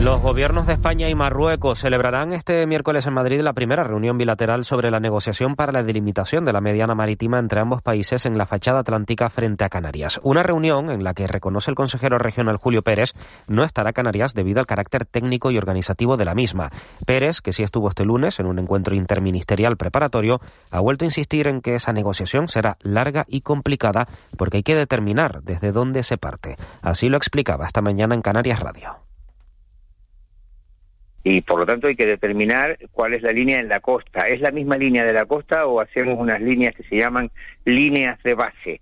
Los gobiernos de España y Marruecos celebrarán este miércoles en Madrid la primera reunión bilateral sobre la negociación para la delimitación de la mediana marítima entre ambos países en la fachada atlántica frente a Canarias. Una reunión en la que reconoce el consejero regional Julio Pérez no estará Canarias debido al carácter técnico y organizativo de la misma. Pérez, que sí estuvo este lunes en un encuentro interministerial preparatorio, ha vuelto a insistir en que esa negociación será larga y complicada porque hay que determinar desde dónde se parte. Así lo explicaba esta mañana en Canarias Radio y por lo tanto hay que determinar cuál es la línea en la costa. ¿Es la misma línea de la costa o hacemos unas líneas que se llaman líneas de base?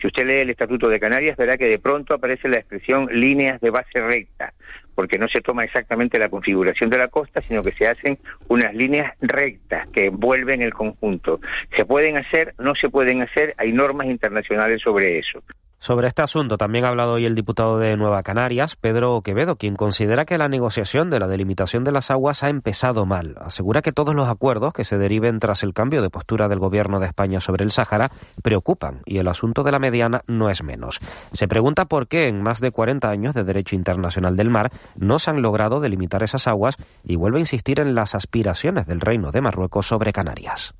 Si usted lee el Estatuto de Canarias, verá que de pronto aparece la expresión líneas de base recta, porque no se toma exactamente la configuración de la costa, sino que se hacen unas líneas rectas que envuelven el conjunto. ¿Se pueden hacer? ¿No se pueden hacer? Hay normas internacionales sobre eso. Sobre este asunto también ha hablado hoy el diputado de Nueva Canarias, Pedro Quevedo, quien considera que la negociación de la delimitación de las aguas ha empezado mal. Asegura que todos los acuerdos que se deriven tras el cambio de postura del gobierno de España sobre el Sáhara preocupan y el asunto de la mediana no es menos. Se pregunta por qué en más de 40 años de derecho internacional del mar no se han logrado delimitar esas aguas y vuelve a insistir en las aspiraciones del Reino de Marruecos sobre Canarias.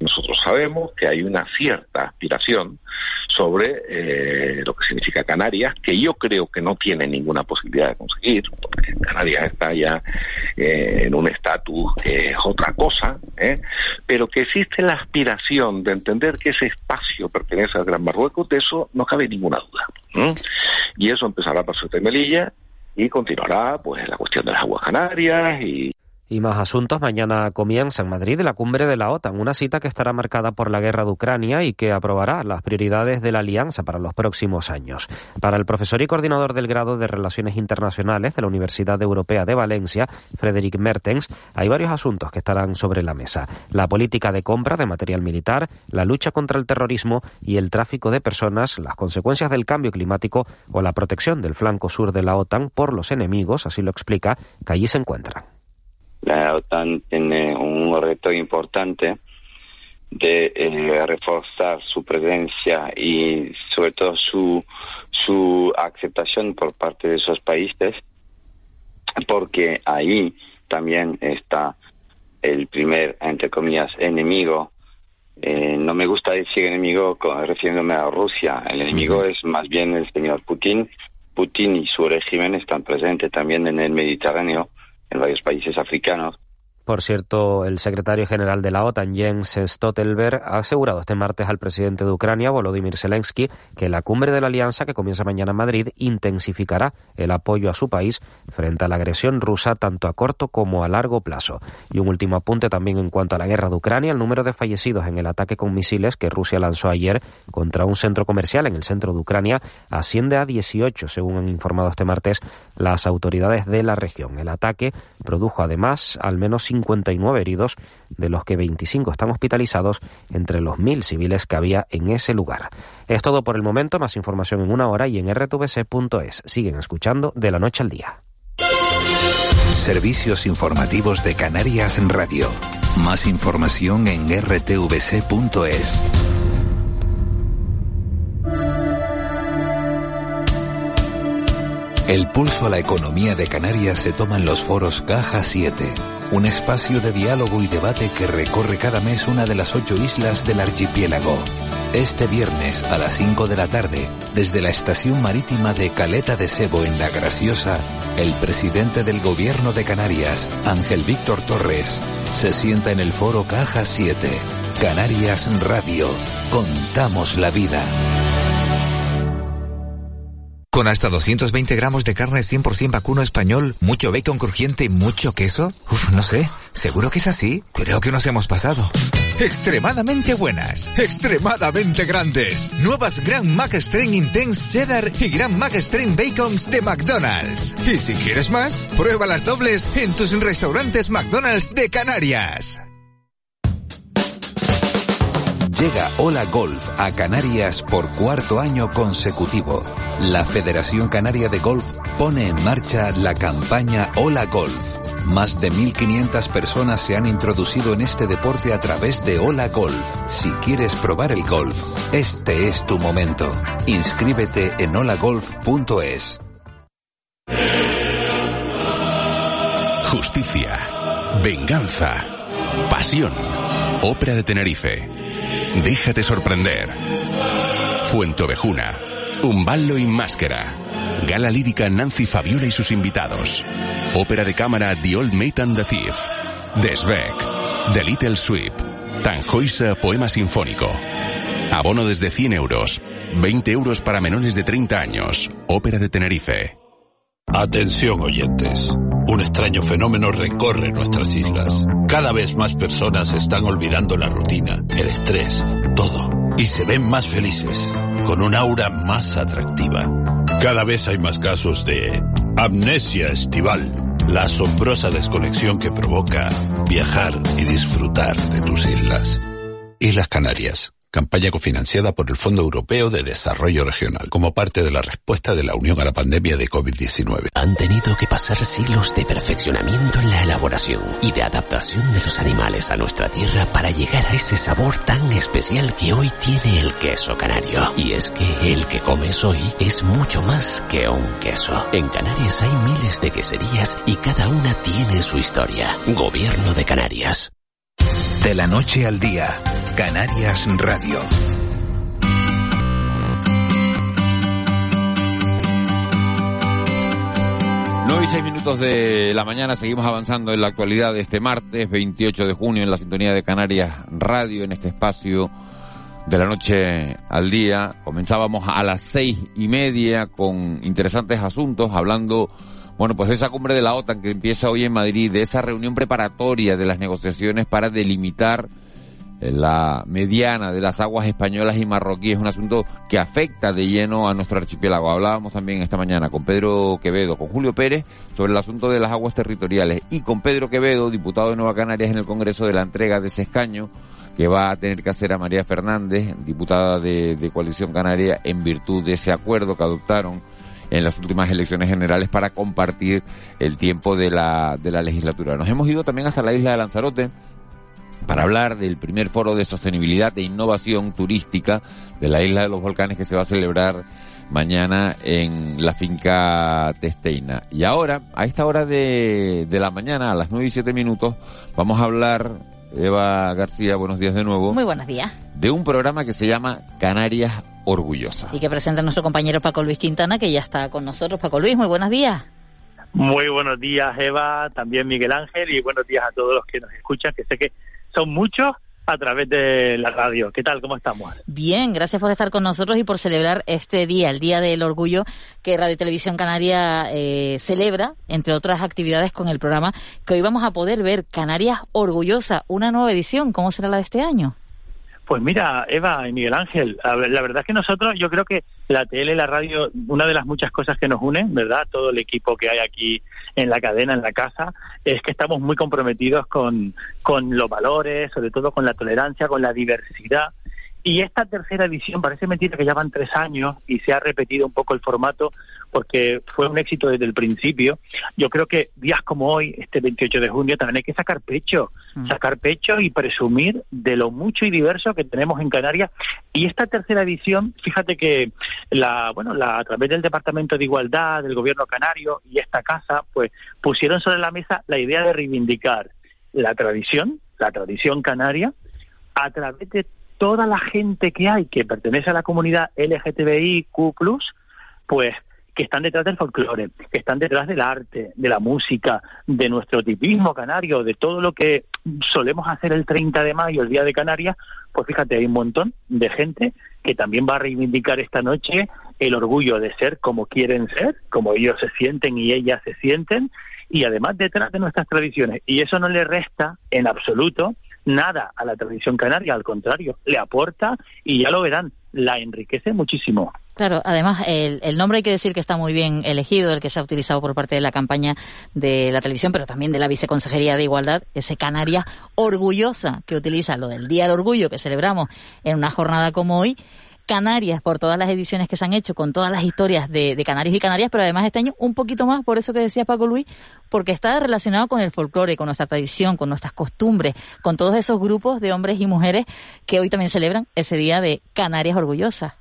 Nosotros sabemos que hay una cierta aspiración sobre eh, lo que significa Canarias, que yo creo que no tiene ninguna posibilidad de conseguir, porque Canarias está ya eh, en un estatus que es otra cosa, ¿eh? pero que existe la aspiración de entender que ese espacio pertenece al Gran Marruecos, de eso no cabe ninguna duda. Y eso empezará por de Melilla y continuará pues la cuestión de las aguas canarias y y más asuntos. Mañana comienza en Madrid la cumbre de la OTAN, una cita que estará marcada por la guerra de Ucrania y que aprobará las prioridades de la alianza para los próximos años. Para el profesor y coordinador del grado de Relaciones Internacionales de la Universidad Europea de Valencia, Frederick Mertens, hay varios asuntos que estarán sobre la mesa. La política de compra de material militar, la lucha contra el terrorismo y el tráfico de personas, las consecuencias del cambio climático o la protección del flanco sur de la OTAN por los enemigos, así lo explica, que allí se encuentran la OTAN tiene un reto importante de eh, reforzar su presencia y sobre todo su, su aceptación por parte de esos países, porque ahí también está el primer, entre comillas, enemigo. Eh, no me gusta decir enemigo refiriéndome a Rusia. El enemigo es más bien el señor Putin. Putin y su régimen están presentes también en el Mediterráneo en varios países africanos. Por cierto, el secretario general de la OTAN, Jens Stoltenberg, ha asegurado este martes al presidente de Ucrania, Volodymyr Zelensky, que la cumbre de la alianza que comienza mañana en Madrid intensificará el apoyo a su país frente a la agresión rusa tanto a corto como a largo plazo. Y un último apunte también en cuanto a la guerra de Ucrania, el número de fallecidos en el ataque con misiles que Rusia lanzó ayer contra un centro comercial en el centro de Ucrania asciende a 18, según han informado este martes las autoridades de la región. El ataque produjo además al menos 59 heridos, de los que 25 están hospitalizados entre los mil civiles que había en ese lugar. Es todo por el momento, más información en una hora y en rtvc.es. Siguen escuchando de la noche al día. Servicios informativos de Canarias en Radio. Más información en rtvc.es. El pulso a la economía de Canarias se toma en los foros Caja 7, un espacio de diálogo y debate que recorre cada mes una de las ocho islas del archipiélago. Este viernes a las 5 de la tarde, desde la estación marítima de Caleta de Sebo en La Graciosa, el presidente del gobierno de Canarias, Ángel Víctor Torres, se sienta en el foro Caja 7. Canarias Radio. Contamos la vida. Con hasta 220 gramos de carne 100% vacuno español, mucho bacon crujiente y mucho queso. Uf, no sé. ¿Seguro que es así? Creo que nos hemos pasado. Extremadamente buenas, extremadamente grandes. Nuevas Grand Mac Strain Intense Cheddar y Grand Mac Bacons de McDonald's. Y si quieres más, prueba las dobles en tus restaurantes McDonald's de Canarias. Llega Hola Golf a Canarias por cuarto año consecutivo. La Federación Canaria de Golf pone en marcha la campaña Hola Golf Más de 1.500 personas se han introducido en este deporte a través de Hola Golf. Si quieres probar el golf, este es tu momento. Inscríbete en holagolf.es. Justicia, venganza, pasión. Ópera de Tenerife. Déjate sorprender. Fuento Vejuna. Un ballo y máscara. Gala lírica Nancy Fabiola y sus invitados. Ópera de cámara The Old Mate and the Thief. Desbeck. The Little Sweep. Tanjoisa Poema Sinfónico. Abono desde 100 euros. 20 euros para menores de 30 años. Ópera de Tenerife. Atención oyentes. Un extraño fenómeno recorre nuestras islas. Cada vez más personas están olvidando la rutina, el estrés, todo. Y se ven más felices, con un aura más atractiva. Cada vez hay más casos de amnesia estival, la asombrosa desconexión que provoca viajar y disfrutar de tus islas. Islas Canarias campaña cofinanciada por el Fondo Europeo de Desarrollo Regional, como parte de la respuesta de la Unión a la pandemia de COVID-19. Han tenido que pasar siglos de perfeccionamiento en la elaboración y de adaptación de los animales a nuestra tierra para llegar a ese sabor tan especial que hoy tiene el queso canario. Y es que el que comes hoy es mucho más que un queso. En Canarias hay miles de queserías y cada una tiene su historia. Gobierno de Canarias. De la noche al día, Canarias Radio. 9 y 6 minutos de la mañana, seguimos avanzando en la actualidad de este martes 28 de junio en la sintonía de Canarias Radio, en este espacio de la noche al día. Comenzábamos a las seis y media con interesantes asuntos, hablando bueno, pues esa cumbre de la OTAN que empieza hoy en Madrid, de esa reunión preparatoria de las negociaciones para delimitar eh, la mediana de las aguas españolas y marroquíes, es un asunto que afecta de lleno a nuestro archipiélago. Hablábamos también esta mañana con Pedro Quevedo, con Julio Pérez, sobre el asunto de las aguas territoriales y con Pedro Quevedo, diputado de Nueva Canarias en el Congreso, de la entrega de ese escaño que va a tener que hacer a María Fernández, diputada de, de Coalición Canaria, en virtud de ese acuerdo que adoptaron en las últimas elecciones generales para compartir el tiempo de la, de la legislatura. Nos hemos ido también hasta la isla de Lanzarote para hablar del primer foro de sostenibilidad e innovación turística de la isla de los volcanes que se va a celebrar mañana en la finca Testeina. Y ahora, a esta hora de, de la mañana, a las nueve y siete minutos, vamos a hablar, Eva García, buenos días de nuevo. Muy buenos días. De un programa que se llama Canarias orgullosa. Y que presenta nuestro compañero Paco Luis Quintana, que ya está con nosotros. Paco Luis, muy buenos días. Muy buenos días, Eva, también Miguel Ángel, y buenos días a todos los que nos escuchan, que sé que son muchos a través de la radio. ¿Qué tal? ¿Cómo estamos? Bien, gracias por estar con nosotros y por celebrar este día, el Día del Orgullo, que Radio Televisión Canaria eh, celebra, entre otras actividades, con el programa que hoy vamos a poder ver, Canarias Orgullosa, una nueva edición. ¿Cómo será la de este año? Pues mira, Eva y Miguel Ángel, la verdad es que nosotros, yo creo que la tele la radio, una de las muchas cosas que nos unen, ¿verdad? Todo el equipo que hay aquí en la cadena, en la casa, es que estamos muy comprometidos con, con los valores, sobre todo con la tolerancia, con la diversidad. Y esta tercera edición, parece mentira que ya van tres años y se ha repetido un poco el formato porque fue un éxito desde el principio. Yo creo que días como hoy, este 28 de junio, también hay que sacar pecho, mm. sacar pecho y presumir de lo mucho y diverso que tenemos en Canarias. Y esta tercera edición, fíjate que la, bueno, la, a través del Departamento de Igualdad, del Gobierno Canario y esta casa, pues pusieron sobre la mesa la idea de reivindicar la tradición, la tradición canaria, a través de toda la gente que hay que pertenece a la comunidad LGTBIQ+, pues que están detrás del folclore, que están detrás del arte, de la música, de nuestro tipismo canario, de todo lo que solemos hacer el 30 de mayo, el Día de Canarias, pues fíjate, hay un montón de gente que también va a reivindicar esta noche el orgullo de ser como quieren ser, como ellos se sienten y ellas se sienten, y además detrás de nuestras tradiciones. Y eso no le resta en absoluto nada a la tradición canaria, al contrario, le aporta y ya lo verán, la enriquece muchísimo. Claro, además el, el, nombre hay que decir que está muy bien elegido, el que se ha utilizado por parte de la campaña de la televisión, pero también de la Viceconsejería de Igualdad, ese Canaria orgullosa que utiliza lo del Día del Orgullo que celebramos en una jornada como hoy Canarias por todas las ediciones que se han hecho, con todas las historias de, de Canarios y Canarias, pero además este año un poquito más, por eso que decía Paco Luis, porque está relacionado con el folclore, con nuestra tradición, con nuestras costumbres, con todos esos grupos de hombres y mujeres que hoy también celebran ese día de Canarias orgullosas.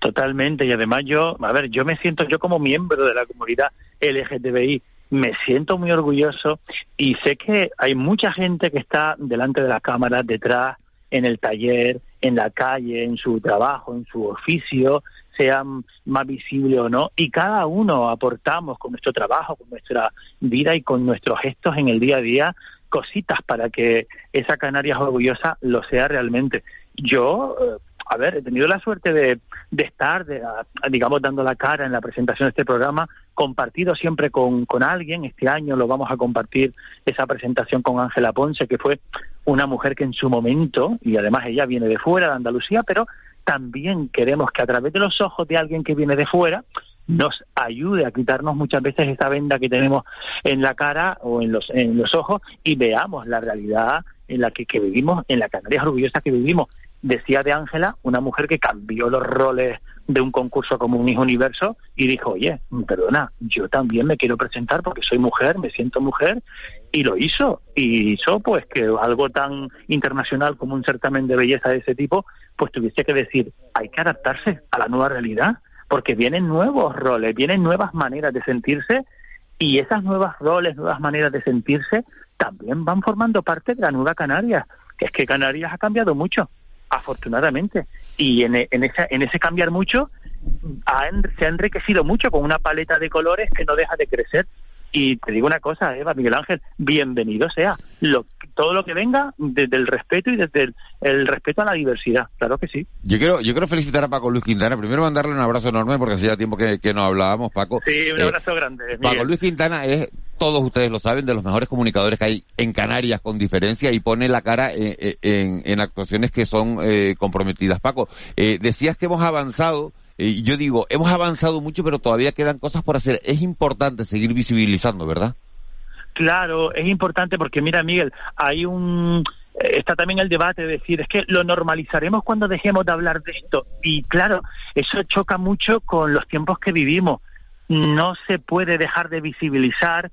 Totalmente, y además yo, a ver, yo me siento, yo como miembro de la comunidad LGTBI, me siento muy orgulloso y sé que hay mucha gente que está delante de las cámaras, detrás, en el taller, en la calle, en su trabajo, en su oficio, sea más visible o no, y cada uno aportamos con nuestro trabajo, con nuestra vida y con nuestros gestos en el día a día cositas para que esa Canarias orgullosa lo sea realmente. Yo, eh, a ver, he tenido la suerte de, estar, de, digamos, dando la cara en la presentación de este programa, compartido siempre con, alguien. Este año lo vamos a compartir esa presentación con Ángela Ponce, que fue una mujer que en su momento, y además ella viene de fuera, de Andalucía, pero también queremos que a través de los ojos de alguien que viene de fuera, nos ayude a quitarnos muchas veces esa venda que tenemos en la cara o en los, en los ojos y veamos la realidad en la que, que vivimos, en la Canarias orgullosa que vivimos decía de Ángela, una mujer que cambió los roles de un concurso como un hijo universo y dijo, oye, perdona, yo también me quiero presentar porque soy mujer, me siento mujer, y lo hizo. Y hizo pues que algo tan internacional como un certamen de belleza de ese tipo, pues tuviese que decir, hay que adaptarse a la nueva realidad, porque vienen nuevos roles, vienen nuevas maneras de sentirse, y esas nuevas roles, nuevas maneras de sentirse, también van formando parte de la nueva Canarias, que es que Canarias ha cambiado mucho afortunadamente. Y en, en, esa, en ese cambiar mucho se ha enriquecido mucho con una paleta de colores que no deja de crecer. Y te digo una cosa, Eva, Miguel Ángel, bienvenido sea. Lo, todo lo que venga desde el respeto y desde el, respeto a la diversidad, claro que sí. Yo quiero, yo quiero felicitar a Paco Luis Quintana. Primero mandarle un abrazo enorme porque hacía tiempo que, que no hablábamos, Paco. Sí, un abrazo grande. Paco Luis Quintana es todos ustedes lo saben, de los mejores comunicadores que hay en Canarias con diferencia y pone la cara en, en, actuaciones que son eh, comprometidas. Paco, eh, decías que hemos avanzado, y yo digo, hemos avanzado mucho, pero todavía quedan cosas por hacer. Es importante seguir visibilizando, ¿verdad? Claro, es importante porque mira, Miguel, hay un está también el debate de decir, es que lo normalizaremos cuando dejemos de hablar de esto. Y claro, eso choca mucho con los tiempos que vivimos no se puede dejar de visibilizar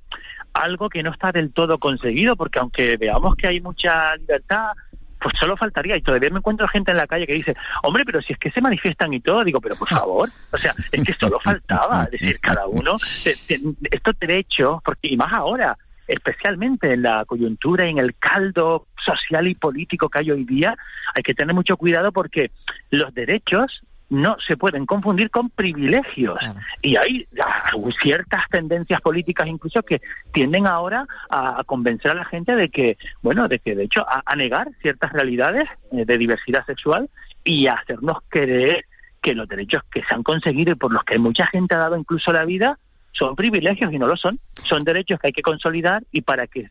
algo que no está del todo conseguido, porque aunque veamos que hay mucha libertad, pues solo faltaría. Y todavía me encuentro gente en la calle que dice, hombre, pero si es que se manifiestan y todo, digo, pero por favor, o sea, es que solo faltaba. Es decir, cada uno, estos derechos, porque, y más ahora, especialmente en la coyuntura y en el caldo social y político que hay hoy día, hay que tener mucho cuidado porque los derechos no se pueden confundir con privilegios. Y hay ciertas tendencias políticas incluso que tienden ahora a, convencer a la gente de que, bueno, de que de hecho a, negar ciertas realidades eh, de diversidad sexual y a hacernos creer que los derechos que se han conseguido y por los que mucha gente ha dado incluso la vida son privilegios y no lo son. Son derechos que hay que consolidar y para que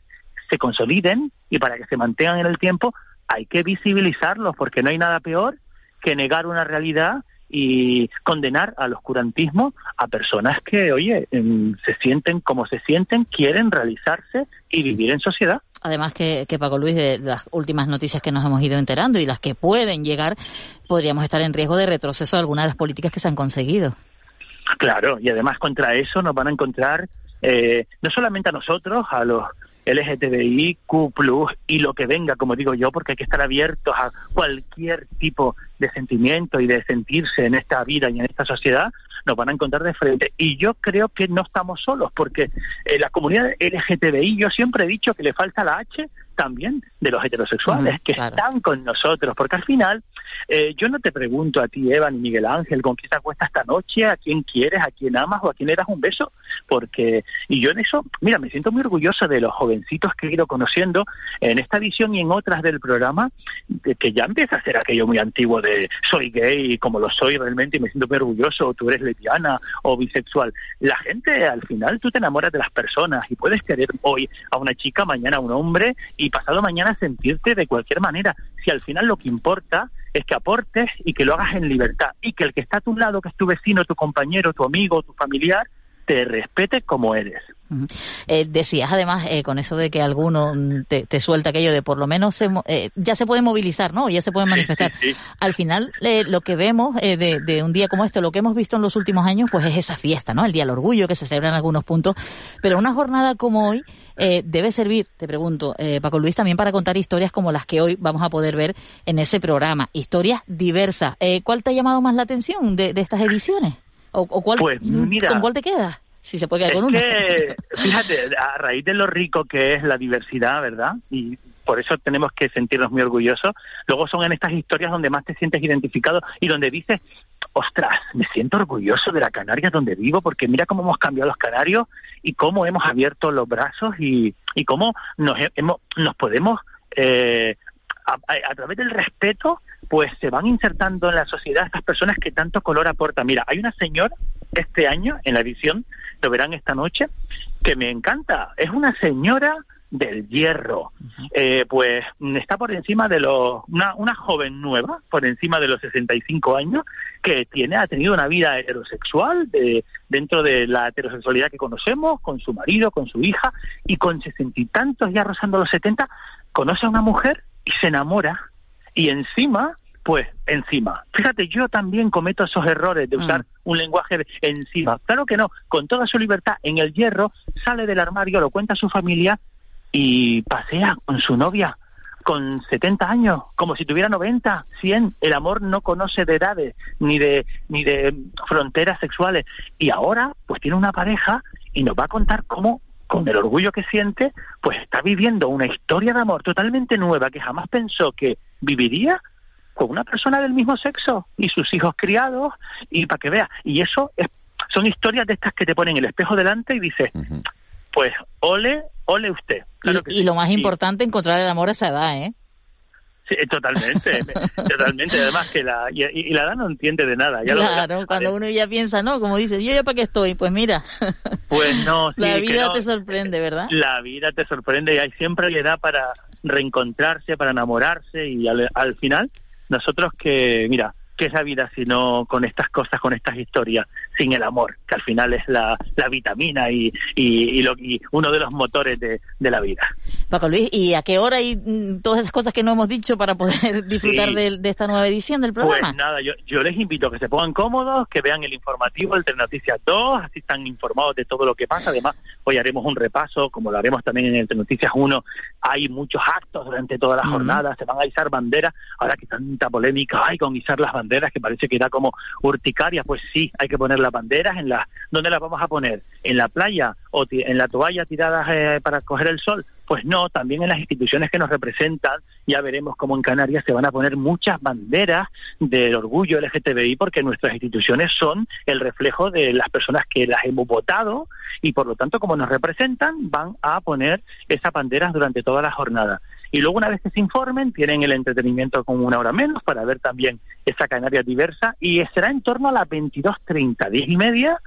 se consoliden y para que se mantengan en el tiempo hay que visibilizarlos porque no hay nada peor que negar una realidad y condenar al oscurantismo a personas que, oye, em, se sienten como se sienten, quieren realizarse y vivir en sociedad. Además que, que Paco Luis, de las últimas noticias que nos hemos ido enterando y las que pueden llegar, podríamos estar en riesgo de retroceso de algunas de las políticas que se han conseguido. Claro, y además contra eso nos van a encontrar eh, no solamente a nosotros, a los LGTBIQ+, y lo que venga, como digo yo, porque hay que estar abiertos a cualquier tipo de sentimiento y de sentirse en esta vida y en esta sociedad, nos van a encontrar de frente. Y yo creo que no estamos solos, porque eh, la comunidad LGTBI, yo siempre he dicho que le falta la H también de los heterosexuales, que están con nosotros, porque al final eh, yo no te pregunto a ti, Eva, ni Miguel Ángel, con quién te acuestas esta noche, a quién quieres, a quién amas o a quién le das un beso, porque, y yo en eso, mira, me siento muy orgullosa de los jovencitos que he ido conociendo en esta edición y en otras del programa, que ya empieza a ser aquello muy antiguo de soy gay, como lo soy realmente, y me siento muy orgulloso, o tú eres lesbiana o bisexual. La gente, al final, tú te enamoras de las personas y puedes querer hoy a una chica, mañana a un hombre, y pasado mañana sentirte de cualquier manera. Si al final lo que importa es que aportes y que lo hagas en libertad. Y que el que está a tu lado, que es tu vecino, tu compañero, tu amigo, tu familiar, te respete como eres. Eh, decías además eh, con eso de que alguno te, te, suelta aquello de por lo menos se, eh, ya se puede movilizar, ¿no? Ya se puede manifestar. Al final eh, lo que vemos eh, de, de, un día como este, lo que hemos visto en los últimos años, pues es esa fiesta, ¿no? El Día del Orgullo que se celebra en algunos puntos. Pero una jornada como hoy eh, debe servir, te pregunto, eh, Paco Luis, también para contar historias como las que hoy vamos a poder ver en ese programa. Historias diversas. Eh, ¿Cuál te ha llamado más la atención de, de estas ediciones? ¿O, o cuál, pues mira, con cuál te quedas? Si se puede quedar es con una. Que, fíjate, a raíz de lo rico que es la diversidad, ¿verdad? Y por eso tenemos que sentirnos muy orgullosos. Luego son en estas historias donde más te sientes identificado y donde dices, ostras, me siento orgulloso de la Canarias donde vivo porque mira cómo hemos cambiado los canarios y cómo hemos abierto los brazos y, y cómo nos, hemos, nos podemos, eh, a, a, a través del respeto, pues se van insertando en la sociedad estas personas que tanto color aportan. Mira, hay una señora este año en la edición, lo verán esta noche, que me encanta. Es una señora del hierro. Eh, pues está por encima de los. Una, una joven nueva, por encima de los 65 años, que tiene ha tenido una vida heterosexual de, dentro de la heterosexualidad que conocemos, con su marido, con su hija, y con sesenta y tantos, ya rozando los 70, conoce a una mujer y se enamora. Y encima pues encima. Fíjate, yo también cometo esos errores de usar mm. un lenguaje de encima. Claro que no, con toda su libertad, en el hierro, sale del armario, lo cuenta a su familia y pasea con su novia con 70 años, como si tuviera 90, 100. El amor no conoce de edades ni de ni de fronteras sexuales y ahora pues tiene una pareja y nos va a contar cómo con el orgullo que siente, pues está viviendo una historia de amor totalmente nueva que jamás pensó que viviría con una persona del mismo sexo y sus hijos criados y para que vea y eso es, son historias de estas que te ponen el espejo delante y dices uh -huh. pues ole ole usted claro y, y, lo más importante encontrar el amor a esa edad eh Sí, totalmente, totalmente. Además que la y, y, la edad no entiende de nada. Ya claro, cuando uno ya piensa, no, como dice, yo ya para qué estoy, pues mira. Pues no, sí, la vida no, te sorprende, ¿verdad? La vida te sorprende y hay siempre hay edad para reencontrarse, para enamorarse y al, al final nosotros que, mira, ¿qué es la vida si no con estas cosas, con estas historias, sin el amor, que al final es la, la vitamina y, y, y, lo, y, uno de los motores de, de, la vida? Paco Luis, ¿y a qué hora y mm, todas esas cosas que no hemos dicho para poder disfrutar sí. de, de, esta nueva edición del programa? Pues nada, yo, yo les invito a que se pongan cómodos, que vean el informativo, el Noticias 2, así están informados de todo lo que pasa. Además, hoy haremos un repaso, como lo haremos también en el Noticias 1. Hay muchos actos durante toda la jornada, uh -huh. se van a izar banderas, ahora que tanta polémica hay con izar las banderas que parece que da como urticaria, pues sí, hay que poner las banderas en la ¿dónde las vamos a poner? ¿En la playa o en la toalla tiradas eh, para coger el sol? Pues no, también en las instituciones que nos representan, ya veremos cómo en Canarias se van a poner muchas banderas del orgullo LGTBI porque nuestras instituciones son el reflejo de las personas que las hemos votado y por lo tanto como nos representan van a poner esas banderas durante toda la jornada. Y luego una vez que se informen tienen el entretenimiento con una hora menos para ver también esa Canarias diversa. Y será en torno a las 22.30, 10 y media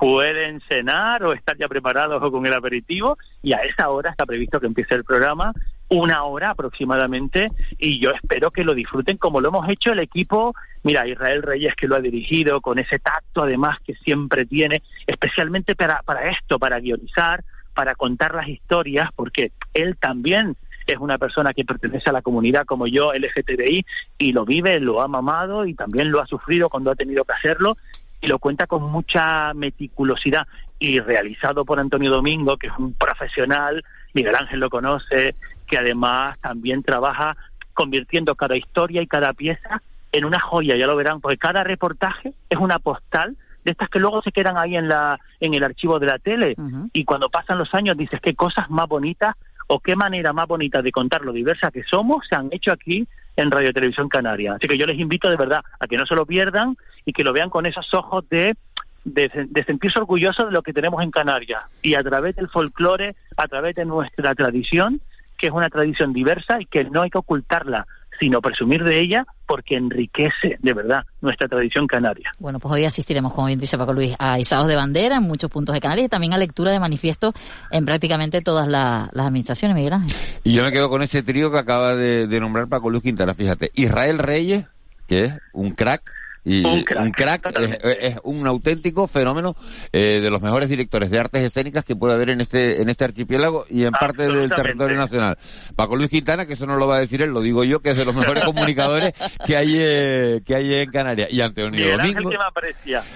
pueden cenar o estar ya preparados o con el aperitivo. Y a esa hora está previsto que empiece el programa, una hora aproximadamente. Y yo espero que lo disfruten como lo hemos hecho el equipo, mira, Israel Reyes que lo ha dirigido con ese tacto además que siempre tiene, especialmente para, para esto, para guionizar, para contar las historias, porque él también es una persona que pertenece a la comunidad como yo, LGTBI, y lo vive, lo ha mamado y también lo ha sufrido cuando ha tenido que hacerlo y lo cuenta con mucha meticulosidad y realizado por Antonio Domingo, que es un profesional, Miguel Ángel lo conoce, que además también trabaja convirtiendo cada historia y cada pieza en una joya, ya lo verán, porque cada reportaje es una postal de estas que luego se quedan ahí en la en el archivo de la tele uh -huh. y cuando pasan los años dices qué cosas más bonitas o qué manera más bonita de contar lo diversa que somos se han hecho aquí en Radio Televisión Canaria. Así que yo les invito de verdad a que no se lo pierdan y que lo vean con esos ojos de, de, sentirse orgullosos de lo que tenemos en Canarias y a través del folclore, a través de nuestra tradición, que es una tradición diversa y que no hay que ocultarla, sino presumir de ella porque enriquece de verdad nuestra tradición canaria. Bueno, pues hoy asistiremos, como bien dice Paco Luis, a izados de bandera en muchos puntos de Canarias y también a lectura de manifiesto en prácticamente todas la, las administraciones, Miguel Ángel. Y yo me quedo con ese trío que acaba de, de nombrar Paco Luis Quintana, fíjate. Israel Reyes, que es un crack, y un crack, es, un auténtico fenómeno eh, de los mejores directores de artes escénicas que puede haber en este en este archipiélago y en parte del territorio nacional. Paco Luis Quintana, que eso no lo va a decir él, lo digo yo, que es de los mejores comunicadores que hay eh, que hay en Canarias. Y Antonio Domingo.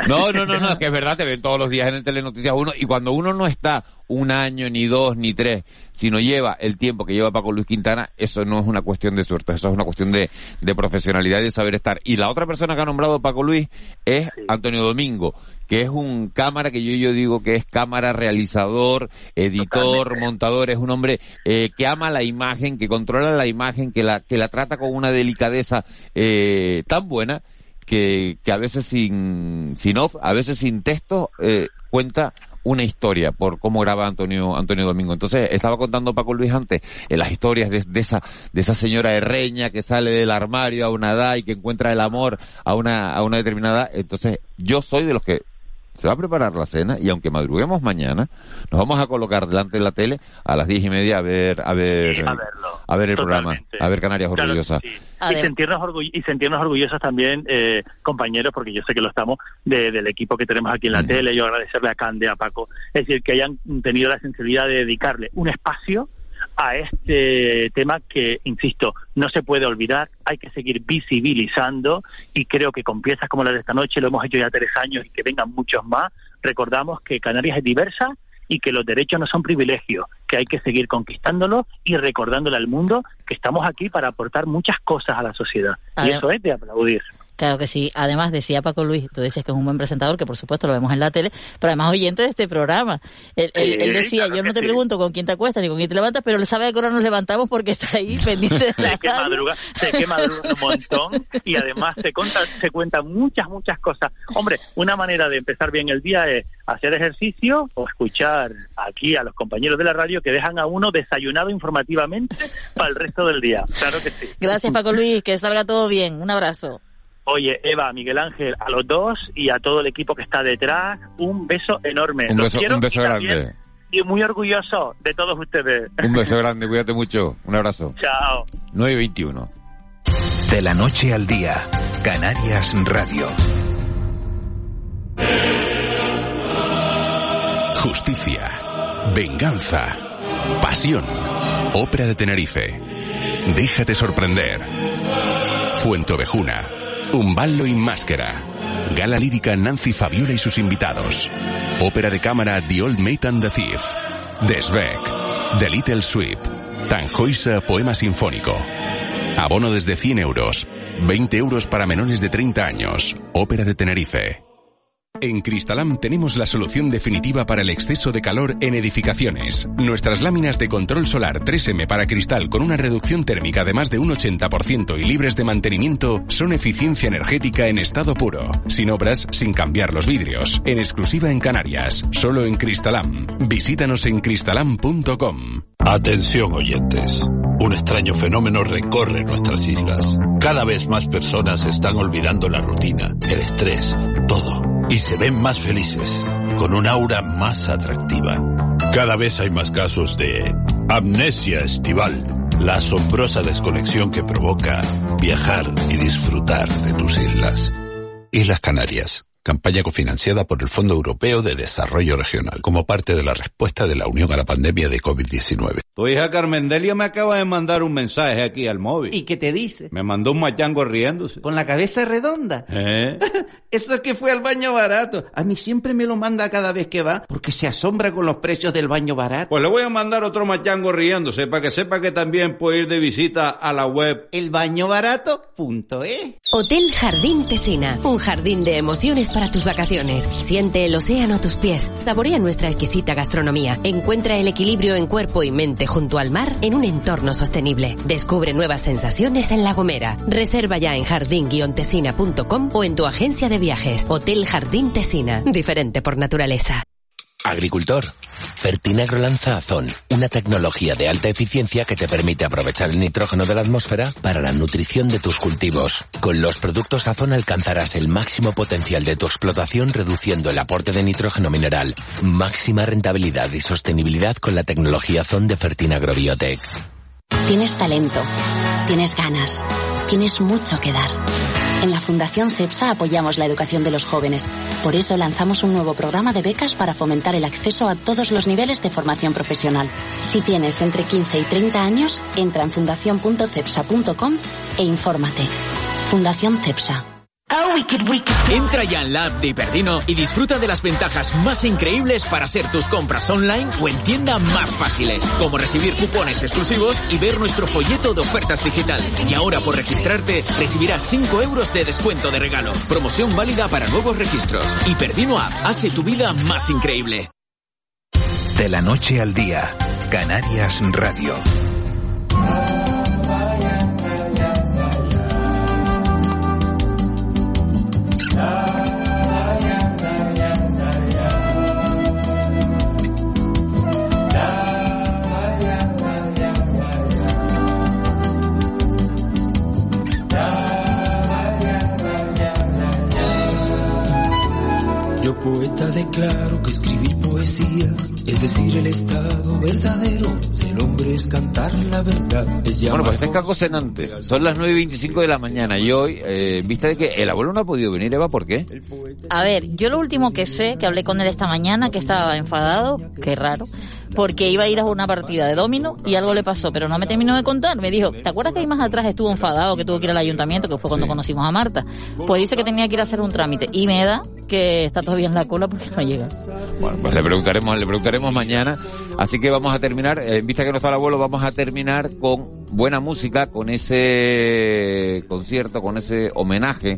No, no, no, no, es que es verdad, te ven todos los días en el Telenoticias 1 y cuando uno no está un año, ni dos, ni tres, sino lleva el tiempo que lleva Paco Luis Quintana, eso no es una cuestión de suerte, eso es una cuestión de, de profesionalidad y de saber estar. Y la otra persona que ha nombrado Paco Luis es Antonio Domingo, que es un cámara que yo, yo digo que es cámara realizador, editor, montador, es un hombre eh, que ama la imagen, que controla la imagen, que la, que la trata con una delicadeza eh, tan buena que, que a veces sin, sin off, a veces sin texto, eh, cuenta una historia por cómo graba Antonio Antonio Domingo. Entonces, estaba contando Paco Luis antes en las historias de, de, esa de esa señora herreña que sale del armario a una edad y que encuentra el amor a una a una determinada. Entonces, yo soy de los que se va a preparar la cena y aunque madruguemos mañana, nos vamos a colocar delante de la tele a las diez y media a ver a ver a, ver el programa, a ver Canarias Orgullosas. Y sentirnos, y sentirnos orgullosos también, eh, compañeros, porque yo sé que lo estamos, del equipo que tenemos aquí en la tele. Yo agradecerle a Cande, a Paco, es decir, que hayan tenido la sensibilidad de dedicarle un espacio a este tema que, insisto, no se puede olvidar, hay que seguir visibilizando y creo que con piezas como la de esta noche, lo hemos hecho ya tres años y que vengan muchos más, recordamos que Canarias es diversa y que los derechos no son privilegios, que hay que seguir conquistándolos y recordándole al mundo que estamos aquí para aportar muchas cosas a la sociedad. Y eso es de aplaudir. Claro que sí. Además, decía Paco Luis, tú decías que es un buen presentador, que por supuesto lo vemos en la tele, pero además oyente de este programa. Él, decía, yo no te pregunto con quién te acuestas ni con quién te levantas, pero él sabe que ahora nos levantamos porque está ahí pendiente de la sé que madruga, sé que madruga un montón y además se, cuenta, se cuentan muchas, muchas cosas. Hombre, una manera de empezar bien el día es hacer ejercicio o escuchar aquí a los compañeros de la radio que dejan a uno desayunado informativamente para el resto del día. Claro que sí. Gracias, Paco Luis, que salga todo bien. Un abrazo. Oye, Eva, Miguel Ángel, a los dos y a todo el equipo que está detrás, un beso enorme. Un beso, un beso grande. Y muy orgulloso de todos ustedes. Un beso grande, cuídate mucho. Un abrazo. Chao. 9 y 21. De la noche al día, Canarias Radio. Justicia, venganza, pasión, ópera de Tenerife. Déjate sorprender. Fuente Un ballo y máscara. Gala lírica Nancy Fabiola y sus invitados. Ópera de cámara The Old Mate and the Thief. Desbeck. The Little Sweep. Tanjoisa Poema Sinfónico. Abono desde 100 euros. 20 euros para menores de 30 años. Ópera de Tenerife. En Cristalam tenemos la solución definitiva para el exceso de calor en edificaciones. Nuestras láminas de control solar 3M para cristal con una reducción térmica de más de un 80% y libres de mantenimiento son eficiencia energética en estado puro. Sin obras, sin cambiar los vidrios. En exclusiva en Canarias. Solo en Cristalam. Visítanos en cristalam.com. Atención oyentes. Un extraño fenómeno recorre nuestras islas. Cada vez más personas están olvidando la rutina, el estrés, todo y se ven más felices, con un aura más atractiva. Cada vez hay más casos de amnesia estival, la asombrosa desconexión que provoca viajar y disfrutar de tus islas. Islas Canarias campaña cofinanciada por el Fondo Europeo de Desarrollo Regional, como parte de la respuesta de la Unión a la pandemia de COVID-19. Tu hija Carmendelia me acaba de mandar un mensaje aquí al móvil. ¿Y qué te dice? Me mandó un machango riéndose. ¿Con la cabeza redonda? ¿Eh? Eso es que fue al baño barato. A mí siempre me lo manda cada vez que va, porque se asombra con los precios del baño barato. Pues le voy a mandar otro machango riéndose, para que sepa que también puede ir de visita a la web elbañobarato.es. Hotel Jardín Tesina, un jardín de emociones para tus vacaciones. Siente el océano a tus pies. Saborea nuestra exquisita gastronomía. Encuentra el equilibrio en cuerpo y mente junto al mar en un entorno sostenible. Descubre nuevas sensaciones en La Gomera. Reserva ya en jardín-tesina.com o en tu agencia de viajes. Hotel Jardín Tesina. Diferente por naturaleza. Agricultor. Fertinagro lanza Azón, una tecnología de alta eficiencia que te permite aprovechar el nitrógeno de la atmósfera para la nutrición de tus cultivos. Con los productos Azón alcanzarás el máximo potencial de tu explotación reduciendo el aporte de nitrógeno mineral. Máxima rentabilidad y sostenibilidad con la tecnología Azón de Fertinagro Biotech. Tienes talento, tienes ganas, tienes mucho que dar. En la Fundación CEPSA apoyamos la educación de los jóvenes. Por eso lanzamos un nuevo programa de becas para fomentar el acceso a todos los niveles de formación profesional. Si tienes entre 15 y 30 años, entra en fundación.cepsa.com e infórmate. Fundación CEPSA. Entra ya en la app de Hiperdino y disfruta de las ventajas más increíbles para hacer tus compras online o en tienda más fáciles, como recibir cupones exclusivos y ver nuestro folleto de ofertas digital. Y ahora por registrarte recibirás 5 euros de descuento de regalo. Promoción válida para nuevos registros. Hiperdino App hace tu vida más increíble. De la noche al día, Canarias Radio. Bueno, pues está en Caco Cenante. Son las 9 y 25 de la mañana y hoy, eh, en vista de que el abuelo no ha podido venir, Eva, ¿por qué? A ver, yo lo último que sé, que hablé con él esta mañana, que estaba enfadado, qué raro, porque iba a ir a una partida de domino y algo le pasó, pero no me terminó de contar. Me dijo, ¿te acuerdas que ahí más atrás estuvo enfadado, que tuvo que ir al ayuntamiento, que fue cuando conocimos a Marta? Pues dice que tenía que ir a hacer un trámite y me da que está todavía en la cola porque no llega. Bueno, pues le preguntaremos, le preguntaremos mañana. Así que vamos a terminar, eh, en vista que no está el abuelo, vamos a terminar con buena música, con ese concierto, con ese homenaje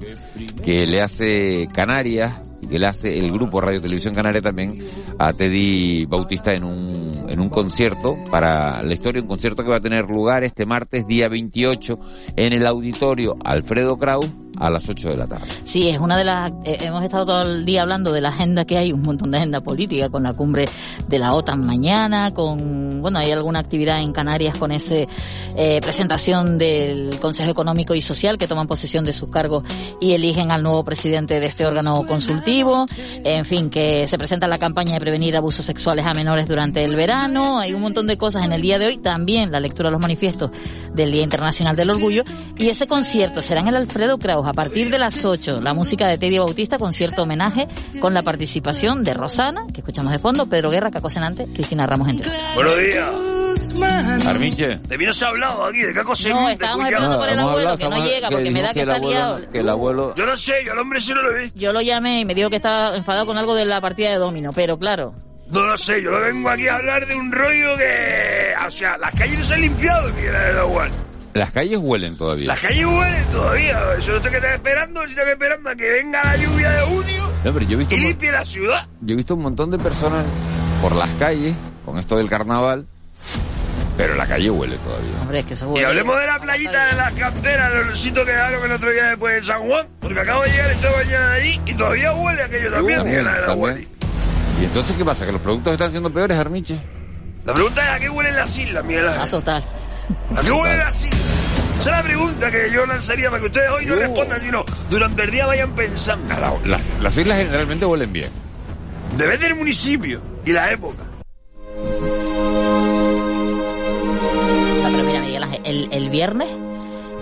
que le hace Canarias que le hace el grupo Radio Televisión Canaria también a Teddy Bautista en un, en un concierto para la historia, un concierto que va a tener lugar este martes día 28 en el auditorio Alfredo Kraus a las 8 de la tarde. Sí, es una de las. eh, hemos estado todo el día hablando de la agenda que hay, un montón de agenda política, con la cumbre de la OTAN mañana, con. Bueno, hay alguna actividad en Canarias con ese eh, presentación del Consejo Económico y Social que toman posesión de sus cargos y eligen al nuevo presidente de este órgano consultivo. En fin, que se presenta la campaña de prevenir abusos sexuales a menores durante el verano. Hay un montón de cosas en el día de hoy. También la lectura de los manifiestos del Día Internacional del Orgullo. Y ese concierto será en el Alfredo Kraus a partir de las 8. La música de Teddy Bautista, concierto homenaje con la participación de Rosana, que escuchamos de fondo, Pedro Guerra, Caco Senante, Cristina Ramos, entre otros. Buenos días. Armiche. De mí no se ha hablado aquí, de Caco No, Senante, estábamos esperando por el hemos abuelo, que no llega, que porque me da que está abuelo- liado. que el abuelo... Yo no sé, yo al hombre sí no lo he visto. Yo lo llamé y me dijo que estaba enfadado con algo de la partida de domino, pero claro, No lo sé, yo lo vengo aquí a hablar de un rollo que... O sea, las calles no se han limpiado, que era de igual. Las calles huelen todavía. Las calles huelen todavía. Eso no tengo que estar esperando, si tengo que esperando a que venga la lluvia de junio No, pero yo he visto y limpie la ciudad. Yo he visto un montón de personas por las calles con esto del carnaval, pero la calle huele todavía. hombre, es que eso Y huele- hablemos de la playita de las canteras, los sitios que daron el otro día después de San Juan, porque acabo de llegar esta mañana de allí y todavía huele aquello también, que la de la. Guardia. ¿Y entonces qué pasa? ¿Que los productos están siendo peores, Armiche? La pregunta es a qué huelen las islas, Miguel Ángel. A soltar. ¿A qué huelen las islas? Esa es la pregunta que yo lanzaría para que ustedes hoy no respondan, sino durante el día vayan pensando. Las, las islas generalmente huelen bien. Depende del municipio y la época. El, el viernes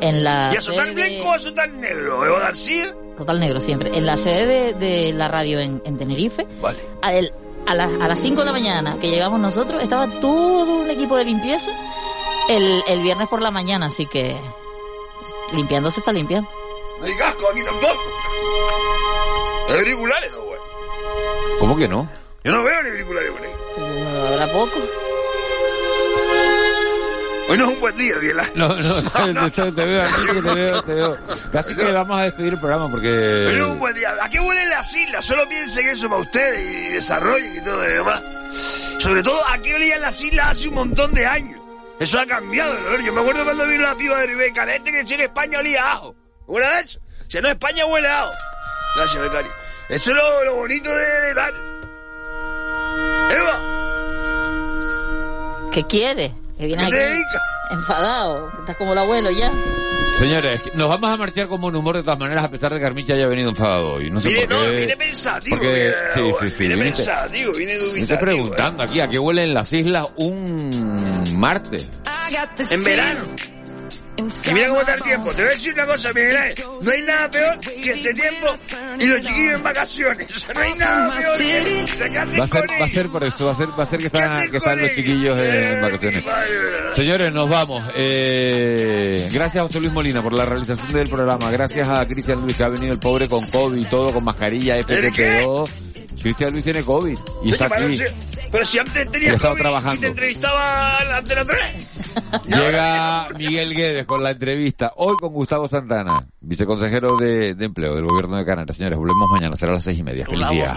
en la ¿Y a blanco o a soltar negro? ¿Eva García? Total negro siempre. En la sede de, de la radio en, en Tenerife, a, el- a, las- a las 5 de la mañana que llegamos nosotros, estaba todo un equipo de limpieza el, el viernes por la mañana, así que limpiando se está limpiando. No hay casco aquí tampoco. Hay auriculares, no, güey. ¿Cómo que no? Yo no veo ni auriculares por ahí. Habrá poco. Hoy no es un buen día, Miguel Ángel. No, no, te, te veo, que te veo, te veo. Casi que vamos a despedir el programa Hoy no es porque... un buen día. ¿A qué huelen las islas? Solo piensen eso para ustedes y desarrollen y todo lo demás. Sobre todo, ¿a qué olían las islas hace un montón de años? Eso ha cambiado olor. Yo me acuerdo cuando vino la piba de Ribeca este que decía que España olía a ajo. ¿Huele a eso? Si no, España huele a ajo. Gracias, becario. Eso es lo, lo bonito de, de tal. Eva, ¿Qué quiere? Que vienes ¿qué te aquí enfadado, que estás como el abuelo ya. Señores, nos vamos a marchar con buen humor de todas maneras a pesar de que Armiche haya venido enfadado hoy. No sé Vine, por no, qué. vine pensativo. porque- sí, sí, sí, Vine viniste- pensativo, vine Me estoy dubitativo. preguntando aquí a qué huelen las islas un martes. En verano. Y mira cómo está el tiempo. Te voy a decir una cosa, Miguel Ángel. No hay nada peor que este tiempo y los chiquillos en vacaciones. O sea, no hay nada peor que se Va a ser, va a ser por eso, va a ser, va a ser que, está, que están los chiquillos en vacaciones. Señores, nos vamos. Eh, gracias a José Luis Molina por la realización del programa. Gracias a Cristian Luis que ha venido el pobre con COVID y todo, con mascarilla, FTP2. Cristian Luis tiene COVID y está Pero aquí. si- Pero si antes estaba COVID y trabajando. te entrevistaba la Antena 3. Llega Miguel Guedes con la entrevista. Hoy con Gustavo Santana, viceconsejero de, de empleo del gobierno de Canarias. Señores, volvemos mañana, será a las seis y media. Feliz día.